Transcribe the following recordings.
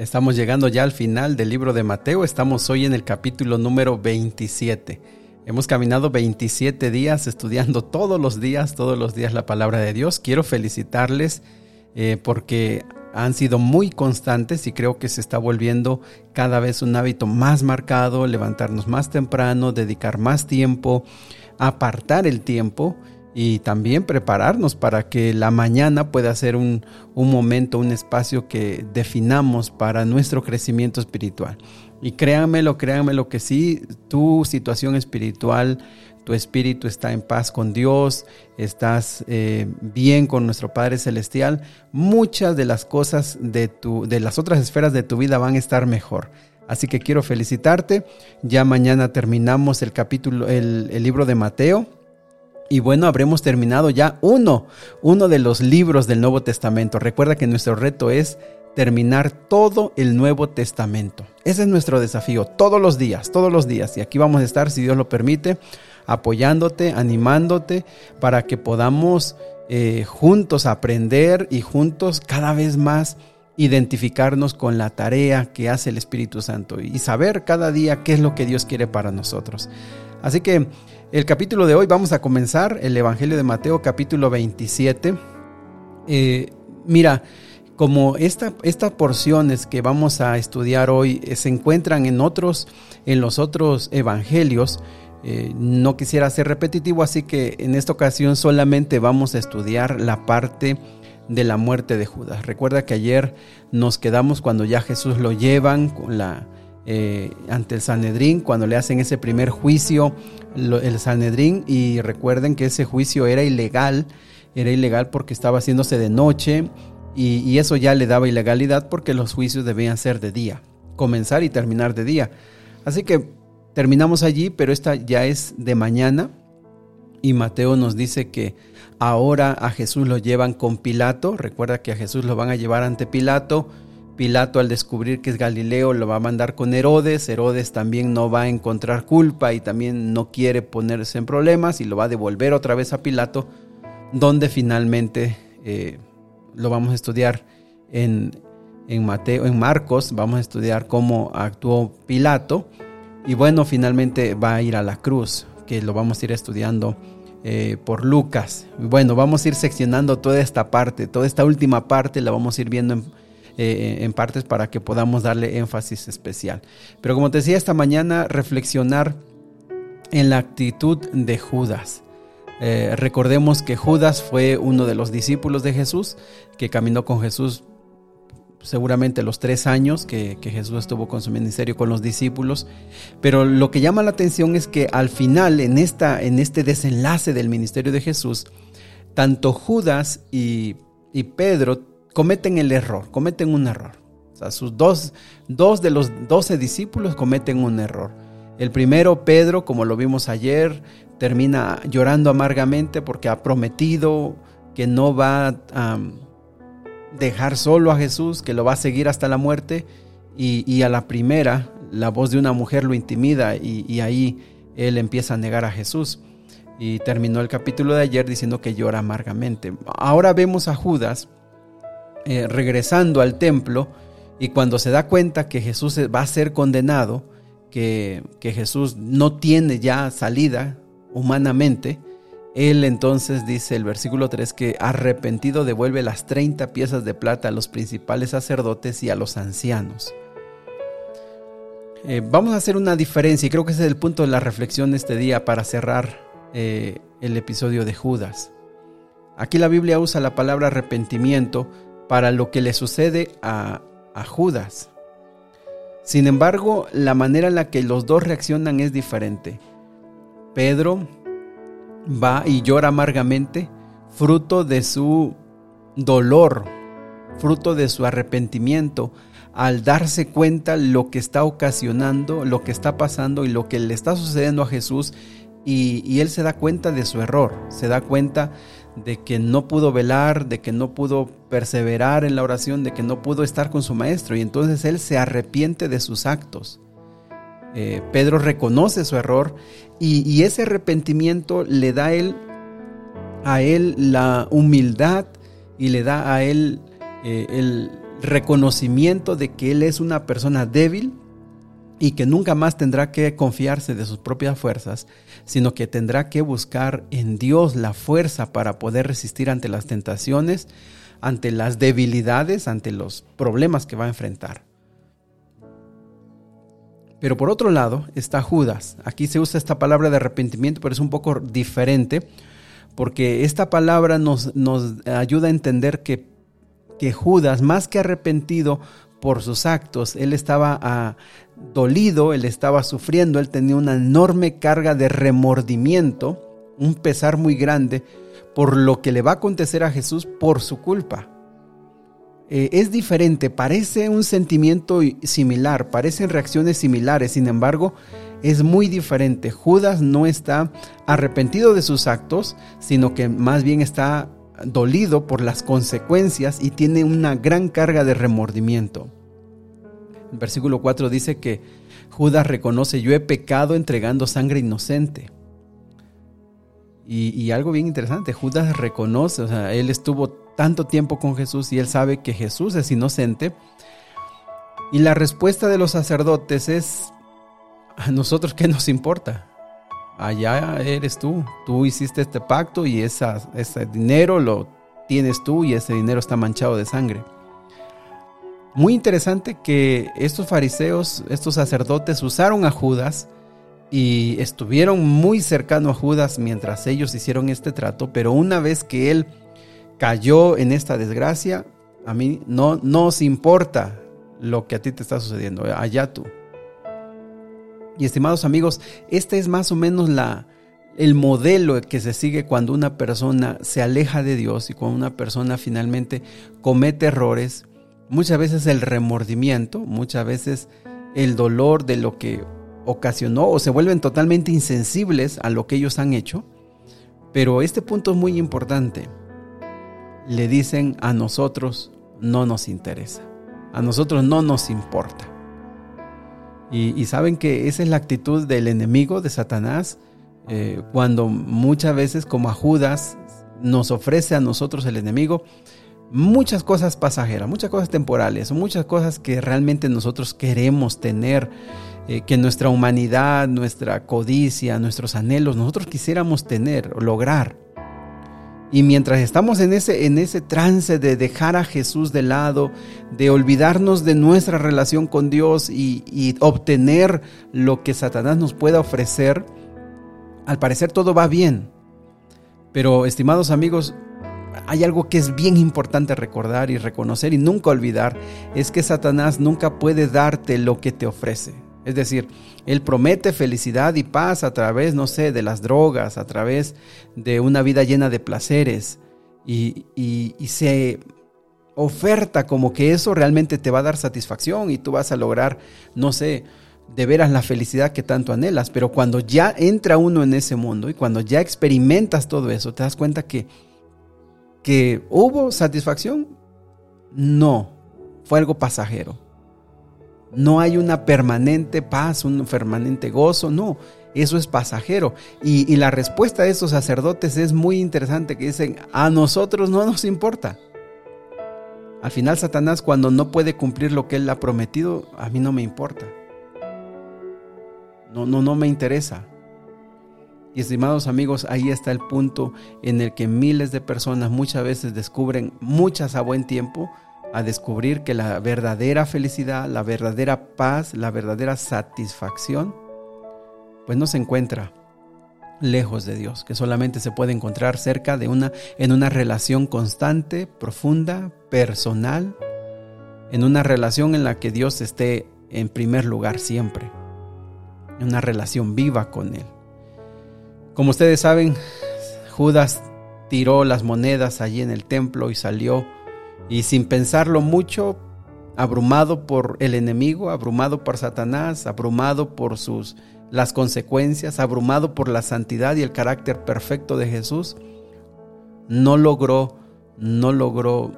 Estamos llegando ya al final del libro de Mateo, estamos hoy en el capítulo número 27. Hemos caminado 27 días estudiando todos los días, todos los días la palabra de Dios. Quiero felicitarles eh, porque han sido muy constantes y creo que se está volviendo cada vez un hábito más marcado, levantarnos más temprano, dedicar más tiempo, apartar el tiempo y también prepararnos para que la mañana pueda ser un, momento, un espacio que definamos para nuestro crecimiento espiritual. Y créanmelo, créanmelo que sí, tu situación espiritual, tu espíritu está en paz con Dios, estás eh, bien con nuestro Padre Celestial, muchas de las cosas de, tu, de las otras esferas de tu vida van a estar mejor. Así que quiero felicitarte. Ya mañana terminamos el capítulo, el libro de Mateo y bueno, habremos terminado ya uno, uno de los libros del Nuevo Testamento. Recuerda que nuestro reto es terminar todo el Nuevo Testamento. Ese es nuestro desafío, todos los días, todos los días. Y aquí vamos a estar, si Dios lo permite, apoyándote, animándote, para que podamos eh, juntos aprender y juntos cada vez más identificarnos con la tarea que hace el Espíritu Santo y saber cada día qué es lo que Dios quiere para nosotros. Así que el capítulo de hoy vamos a comenzar el Evangelio de Mateo capítulo 27. Eh, mira, como esta, estas porciones que vamos a estudiar hoy eh, se encuentran en otros, en los otros evangelios, eh, no quisiera ser repetitivo, así que en esta ocasión solamente vamos a estudiar la parte de la muerte de Judas. Recuerda que ayer nos quedamos cuando ya Jesús lo llevan con la, ante el Sanedrín, cuando le hacen ese primer juicio el Sanedrín y recuerden que ese juicio era ilegal, era ilegal porque estaba haciéndose de noche y, eso ya le daba ilegalidad porque los juicios debían ser de día, comenzar y terminar de día. Así que terminamos allí, pero esta ya es de mañana y Mateo nos dice que ahora a Jesús lo llevan con Pilato, recuerda que a Jesús lo van a llevar ante Pilato, Pilato al descubrir que es Galileo lo va a mandar con Herodes, Herodes también no va a encontrar culpa y también no quiere ponerse en problemas y lo va a devolver otra vez a Pilato, donde finalmente eh, lo vamos a estudiar en, Mateo, en Marcos, vamos a estudiar cómo actuó Pilato y bueno, finalmente va a ir a la cruz, que lo vamos a ir estudiando eh, por Lucas. Bueno, vamos a ir seccionando toda esta parte, toda esta última parte la vamos a ir viendo en eh, en partes para que podamos darle énfasis especial. Pero como te decía esta mañana, reflexionar en la actitud de Judas. Eh, recordemos que Judas fue uno de los discípulos de Jesús, que caminó con Jesús seguramente los tres años que, Jesús estuvo con su ministerio con los discípulos. Pero lo que llama la atención es que al final, en, esta, en este desenlace del ministerio de Jesús, tanto Judas y Pedro cometen el error, cometen un error. O sea, sus dos, dos de los doce discípulos cometen un error. El primero, Pedro, como lo vimos ayer, termina llorando amargamente porque ha prometido que no va a dejar solo a Jesús, que lo va a seguir hasta la muerte. Y, a la primera, la voz de una mujer lo intimida y, y ahí él empieza a negar a Jesús. Y terminó el capítulo de ayer diciendo que llora amargamente. Ahora vemos a Judas eh, regresando al templo y cuando se da cuenta que Jesús va a ser condenado, que, que Jesús no tiene ya salida humanamente, él entonces dice el versículo 3 que arrepentido devuelve las 30 piezas de plata a los principales sacerdotes y a los ancianos. Eh, vamos a hacer una diferencia y creo que ese es el punto de la reflexión este día para cerrar eh, el episodio de Judas. Aquí la Biblia usa la palabra arrepentimiento para lo que le sucede a, Judas. Sin embargo, la manera en la que los dos reaccionan es diferente. Pedro va y llora amargamente, fruto de su dolor, fruto de su arrepentimiento, al darse cuenta lo que está ocasionando, lo que está pasando y lo que le está sucediendo a Jesús, y, y él se da cuenta de su error, se da cuenta de que no pudo velar, de que no pudo perseverar en la oración, de que no pudo estar con su maestro y entonces él se arrepiente de sus actos. Eh, Pedro reconoce su error y, ese arrepentimiento le da a él, a él la humildad y le da a él eh, reconocimiento de que él es una persona débil y que nunca más tendrá que confiarse de sus propias fuerzas, sino que tendrá que buscar en Dios la fuerza para poder resistir ante las tentaciones, ante las debilidades, ante los problemas que va a enfrentar. Pero por otro lado está Judas. Aquí se usa esta palabra de arrepentimiento, pero es un poco diferente, porque esta palabra nos, nos ayuda a entender que, que, Judas, más que arrepentido por sus actos, él estaba ah, dolido, él estaba sufriendo, él tenía una enorme carga de remordimiento, un pesar muy grande por lo que le va a acontecer a Jesús por su culpa. Eh, es diferente, parece un sentimiento similar, parecen reacciones similares, sin embargo, es muy diferente. Judas no está arrepentido de sus actos, sino que más bien está dolido por las consecuencias y tiene una gran carga de remordimiento. Versículo 4 dice que Judas reconoce, yo he pecado entregando sangre inocente. Y, algo bien interesante, Judas reconoce, o sea, él estuvo tanto tiempo con Jesús y él sabe que Jesús es inocente. Y la respuesta de los sacerdotes es, a nosotros qué nos importa. Allá eres tú, tú hiciste este pacto y ese dinero lo tienes tú y ese dinero está manchado de sangre. Muy interesante que estos fariseos, estos sacerdotes usaron a Judas y estuvieron muy cercano a Judas mientras ellos hicieron este trato, pero una vez que él cayó en esta desgracia, a mí no nos importa lo que a ti te está sucediendo, allá tú. Y estimados amigos, este es más o menos la, el modelo que se sigue cuando una persona se aleja de Dios y cuando una persona finalmente comete errores. Muchas veces el remordimiento, muchas veces el dolor de lo que ocasionó o se vuelven totalmente insensibles a lo que ellos han hecho. Pero este punto es muy importante le dicen a nosotros no nos interesa, a nosotros no nos importa. Y, saben que esa es la actitud del enemigo de Satanás eh, cuando muchas veces como a Judas nos ofrece a nosotros el enemigo muchas cosas pasajeras, muchas cosas temporales, muchas cosas que realmente nosotros queremos tener, eh, que nuestra humanidad, nuestra codicia, nuestros anhelos, nosotros quisiéramos tener lograr. Y mientras estamos en ese, en ese trance de dejar a Jesús de lado, de olvidarnos de nuestra relación con Dios y obtener lo que Satanás nos pueda ofrecer, al parecer todo va bien. Pero, estimados amigos, hay algo que es bien importante recordar y reconocer y nunca olvidar, es que Satanás nunca puede darte lo que te ofrece. Es decir, Él promete felicidad y paz a través, no sé, de las drogas, a través de una vida llena de placeres y, se oferta como que eso realmente te va a dar satisfacción y tú vas a lograr, no sé, de veras la felicidad que tanto anhelas. Pero cuando ya entra uno en ese mundo y cuando ya experimentas todo eso, te das cuenta que, que hubo satisfacción. No, fue algo pasajero no hay una permanente paz, un permanente gozo, no, eso es pasajero. Y, la respuesta de estos sacerdotes es muy interesante, que dicen, a nosotros no nos importa. Al final Satanás cuando no puede cumplir lo que él ha prometido, a mí no me importa. No, no, no me interesa. Y estimados amigos, ahí está el punto en el que miles de personas muchas veces descubren, muchas a buen tiempo, a descubrir que la verdadera felicidad, la verdadera paz, la verdadera satisfacción, pues no se encuentra lejos de Dios, que solamente se puede encontrar cerca de una en una relación constante, profunda, personal, en una relación en la que Dios esté en primer lugar siempre, en una relación viva con él. Como ustedes saben, Judas tiró las monedas allí en el templo y salió y sin pensarlo mucho, abrumado por el enemigo, abrumado por Satanás, abrumado por sus las consecuencias, abrumado por la santidad y el carácter perfecto de Jesús, no logró no logró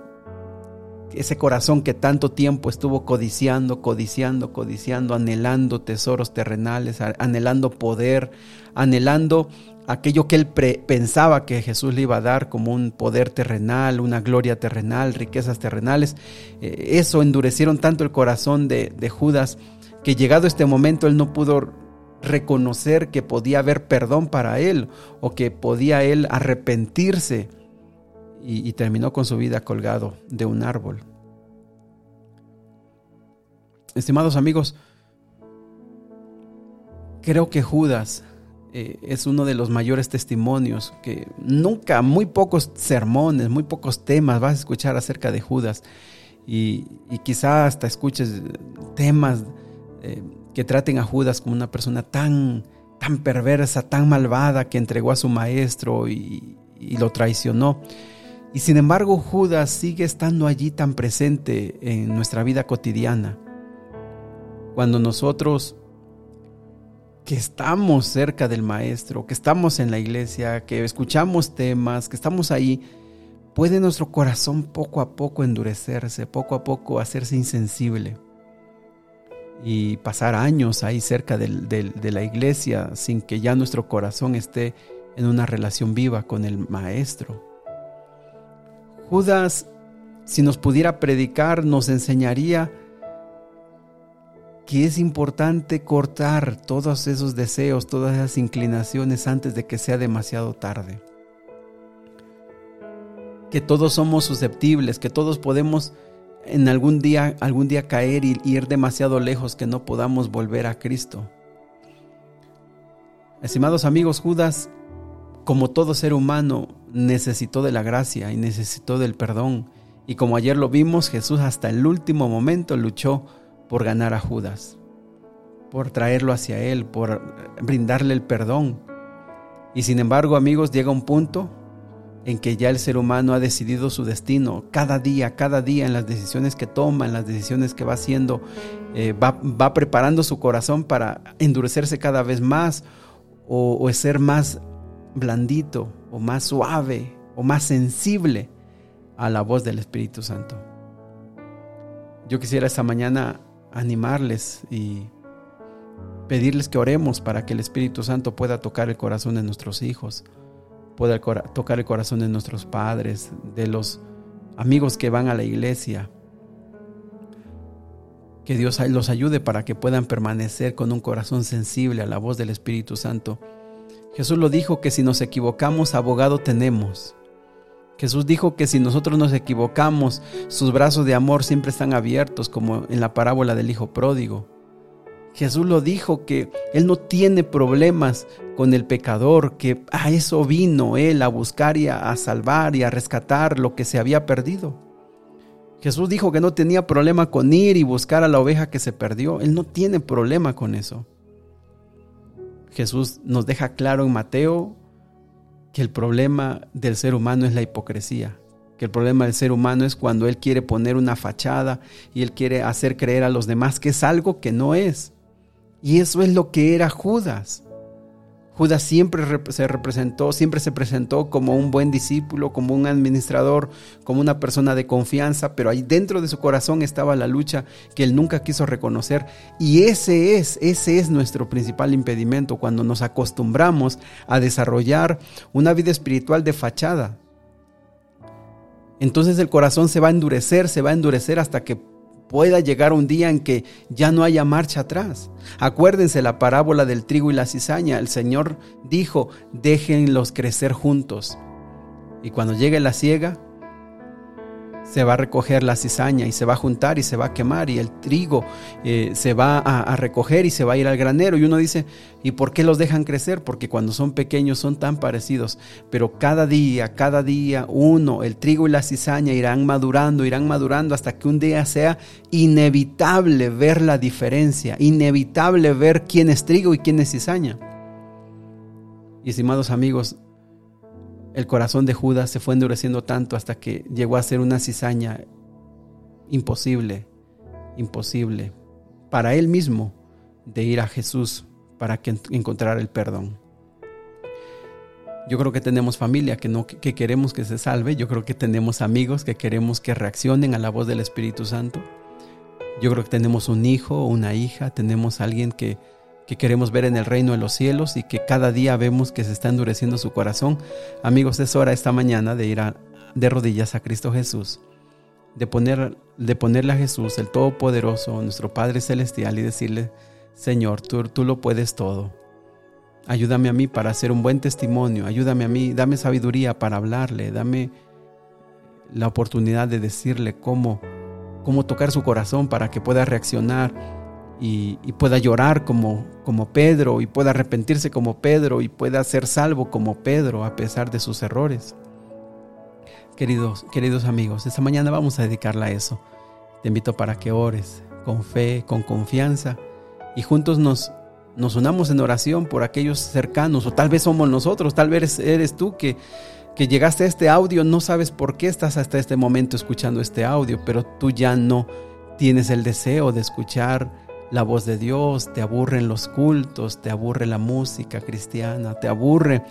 ese corazón que tanto tiempo estuvo codiciando, codiciando, codiciando, anhelando tesoros terrenales, anhelando poder, anhelando aquello que él pensaba que Jesús le iba a dar como un poder terrenal, una gloria terrenal, riquezas terrenales. Eh, eso endurecieron tanto el corazón de, Judas que llegado este momento él no pudo reconocer que podía haber perdón para él o que podía él arrepentirse y, terminó con su vida colgado de un árbol. Estimados amigos, creo que Judas eh, es uno de los mayores testimonios que nunca, muy pocos sermones, muy pocos temas vas a escuchar acerca de Judas y, quizá hasta escuches temas eh, que traten a Judas como una persona tan, tan perversa, tan malvada que entregó a su maestro y lo traicionó. Y sin embargo Judas sigue estando allí tan presente en nuestra vida cotidiana. Cuando nosotros que estamos cerca del Maestro, que estamos en la iglesia, que escuchamos temas, que estamos ahí, puede nuestro corazón poco a poco endurecerse, poco a poco hacerse insensible y pasar años ahí cerca de la iglesia sin que ya nuestro corazón esté en una relación viva con el Maestro. Judas, si nos pudiera predicar, nos enseñaría que es importante cortar todos esos deseos, todas esas inclinaciones antes de que sea demasiado tarde. Que todos somos susceptibles, que todos podemos en algún día, algún día caer y ir demasiado lejos que no podamos volver a Cristo. Estimados amigos, Judas como todo ser humano, necesitó de la gracia y necesitó del perdón. Y como ayer lo vimos, Jesús hasta el último momento luchó por ganar a Judas, por traerlo hacia Él, por brindarle el perdón. Y sin embargo, amigos, llega un punto en que ya el ser humano ha decidido su destino. Cada día, cada día, en las decisiones que toma, en las decisiones que va haciendo, eh, va, va, preparando su corazón para endurecerse cada vez más o, o ser más blandito o más suave o más sensible a la voz del Espíritu Santo. Yo quisiera esta mañana animarles y pedirles que oremos para que el Espíritu Santo pueda tocar el corazón de nuestros hijos, pueda tocar el corazón de nuestros padres, de los amigos que van a la iglesia. Que Dios los ayude para que puedan permanecer con un corazón sensible a la voz del Espíritu Santo Jesús lo dijo que si nos equivocamos, abogado tenemos. Jesús dijo que si nosotros nos equivocamos, sus brazos de amor siempre están abiertos, como en la parábola del Hijo Pródigo. Jesús lo dijo que Él no tiene problemas con el pecador, que a eso vino Él a buscar y a, salvar y a rescatar lo que se había perdido. Jesús dijo que no tenía problema con ir y buscar a la oveja que se perdió. Él no tiene problema con eso. Jesús nos deja claro en Mateo que el problema del ser humano es la hipocresía, que el problema del ser humano es cuando él quiere poner una fachada y él quiere hacer creer a los demás que es algo que no es. Y eso es lo que era Judas. Judas siempre se representó, siempre se presentó como un buen discípulo, como un administrador, como una persona de confianza, pero ahí dentro de su corazón estaba la lucha que él nunca quiso reconocer. Y ese es, ese es nuestro principal impedimento cuando nos acostumbramos a desarrollar una vida espiritual de fachada. Entonces el corazón se va a endurecer, se va a endurecer hasta que pueda llegar un día en que ya no haya marcha atrás. Acuérdense la parábola del trigo y la cizaña. El Señor dijo, déjenlos crecer juntos. Y cuando llegue la siega, se va a recoger la cizaña y se va a juntar y se va a quemar y el trigo eh, se va a, recoger y se va a ir al granero. Y uno dice, ¿y por qué los dejan crecer? Porque cuando son pequeños son tan parecidos, pero cada día, cada día uno, el trigo y la cizaña irán madurando, irán madurando hasta que un día sea inevitable ver la diferencia, inevitable ver quién es trigo y quién es cizaña. Y estimados amigos, el corazón de Judas se fue endureciendo tanto hasta que llegó a ser una cizaña imposible, imposible para él mismo de ir a Jesús para que encontrara el perdón. Yo creo que tenemos familia que, no, que queremos que se salve. Yo creo que tenemos amigos que queremos que reaccionen a la voz del Espíritu Santo. Yo creo que tenemos un hijo, una hija, tenemos alguien que, que queremos ver en el reino de los cielos y que cada día vemos que se está endureciendo su corazón. Amigos, es hora esta mañana de ir a, de rodillas a Cristo Jesús, de, poner, de ponerle a Jesús, el Todopoderoso, nuestro Padre Celestial, y decirle, Señor, tú, tú lo puedes todo. Ayúdame a mí para hacer un buen testimonio, ayúdame a mí, dame sabiduría para hablarle, dame la oportunidad de decirle cómo, cómo tocar su corazón para que pueda reaccionar y, pueda llorar como, como Pedro y pueda arrepentirse como Pedro y pueda ser salvo como Pedro a pesar de sus errores. Queridos, queridos amigos, esta mañana vamos a dedicarla a eso. Te invito para que ores con fe, con confianza y juntos nos, nos unamos en oración por aquellos cercanos, o tal vez somos nosotros, tal vez eres tú que, que llegaste a este audio, no sabes por qué estás hasta este momento escuchando este audio, pero tú ya no tienes el deseo de escuchar la voz de Dios, te aburren los cultos, te aburre la música cristiana, te aburre,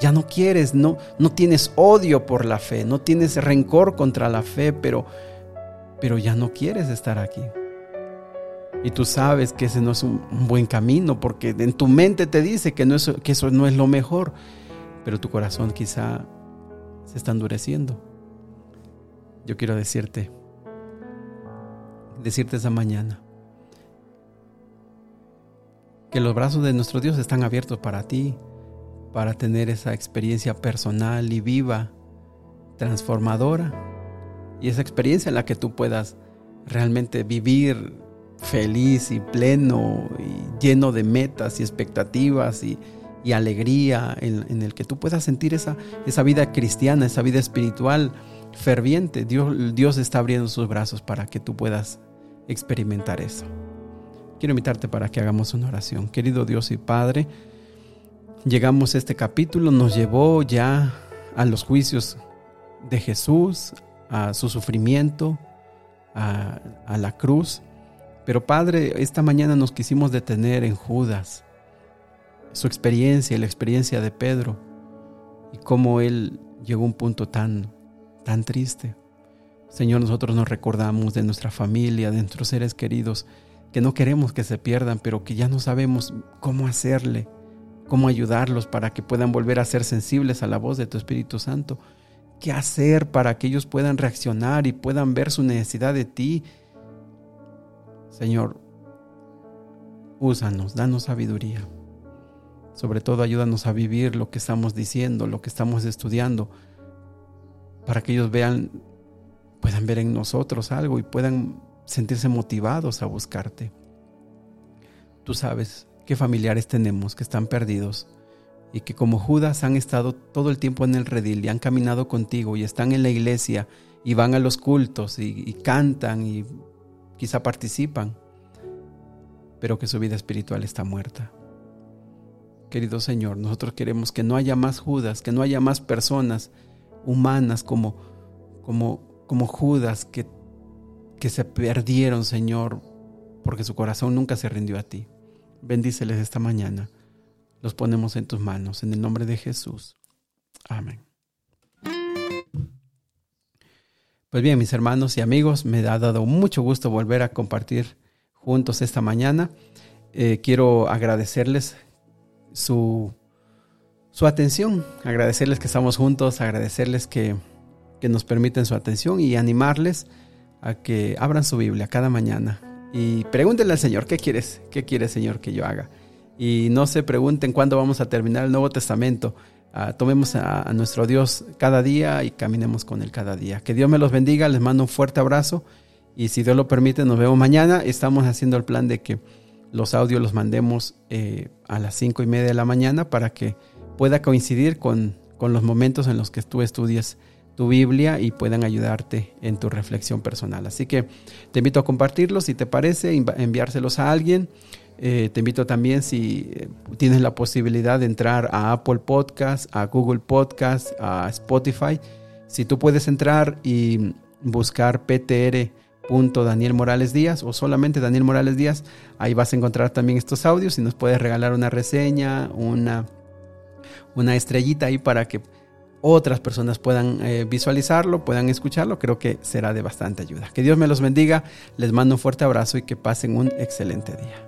ya no quieres, no, no tienes odio por la fe, no tienes rencor contra la fe, pero, pero ya no quieres estar aquí. Y tú sabes que ese no es un, buen camino porque en tu mente te dice que, no que eso no es lo mejor, pero tu corazón quizá se está endureciendo. Yo quiero decirte, decirte esa mañana, que los brazos de nuestro Dios están abiertos para ti, para tener esa experiencia personal y viva, transformadora, y esa experiencia en la que tú puedas realmente vivir feliz y pleno y lleno de metas y expectativas y, alegría en, el que tú puedas sentir esa, esa vida cristiana, esa vida espiritual ferviente. Dios, Dios está abriendo sus brazos para que tú puedas experimentar eso. Quiero invitarte para que hagamos una oración. Querido Dios y Padre, llegamos a este capítulo, nos llevó ya a los juicios de Jesús, a su sufrimiento, a, la cruz. Pero Padre, esta mañana nos quisimos detener en Judas, su experiencia la experiencia de Pedro, y cómo él llegó a un punto tan, tan triste. Señor, nosotros nos recordamos de nuestra familia, de nuestros seres queridos, que no queremos que se pierdan, pero que ya no sabemos cómo hacerle, cómo ayudarlos para que puedan volver a ser sensibles a la voz de tu Espíritu Santo. ¿Qué hacer para que ellos puedan reaccionar y puedan ver su necesidad de ti Señor, úsanos, danos sabiduría. Sobre todo ayúdanos a vivir lo que estamos diciendo, lo que estamos estudiando, para que ellos vean, puedan ver en nosotros algo y puedan sentirse motivados a buscarte. Tú sabes qué familiares tenemos que están perdidos y que como Judas han estado todo el tiempo en el redil y han caminado contigo y están en la iglesia y van a los cultos y, cantan y quizá participan, pero que su vida espiritual está muerta. Querido Señor, nosotros queremos que no haya más Judas, que no haya más personas humanas como, como, como Judas que, que se perdieron, Señor, porque su corazón nunca se rindió a ti. Bendíceles esta mañana. Los ponemos en tus manos, en el nombre de Jesús. Amén. Pues bien, mis hermanos y amigos, me ha dado mucho gusto volver a compartir juntos esta mañana. Eh, quiero agradecerles su, su atención, agradecerles que estamos juntos, agradecerles que, que nos permiten su atención y animarles a que abran su Biblia cada mañana y pregúntenle al Señor, ¿qué quieres? ¿Qué quiere Señor que yo haga? Y no se pregunten cuándo vamos a terminar el Nuevo Testamento tomemos a, nuestro Dios cada día y caminemos con Él cada día. Que Dios me los bendiga, les mando un fuerte abrazo y si Dios lo permite nos vemos mañana. Estamos haciendo el plan de que los audios los mandemos eh, a las cinco y media de la mañana para que pueda coincidir con, con los momentos en los que tú estudias tu Biblia y puedan ayudarte en tu reflexión personal. Así que te invito a compartirlos si te parece, enviárselos a alguien. Eh, te invito también si eh, tienes la posibilidad de entrar a Apple Podcast, a Google Podcast, a Spotify. Si tú puedes entrar y buscar PTR. Daniel Morales Díaz o solamente Daniel Morales Díaz, ahí vas a encontrar también estos audios y nos puedes regalar una reseña, una, una estrellita ahí para que otras personas puedan eh, visualizarlo, puedan escucharlo, creo que será de bastante ayuda. Que Dios me los bendiga, les mando un fuerte abrazo y que pasen un excelente día.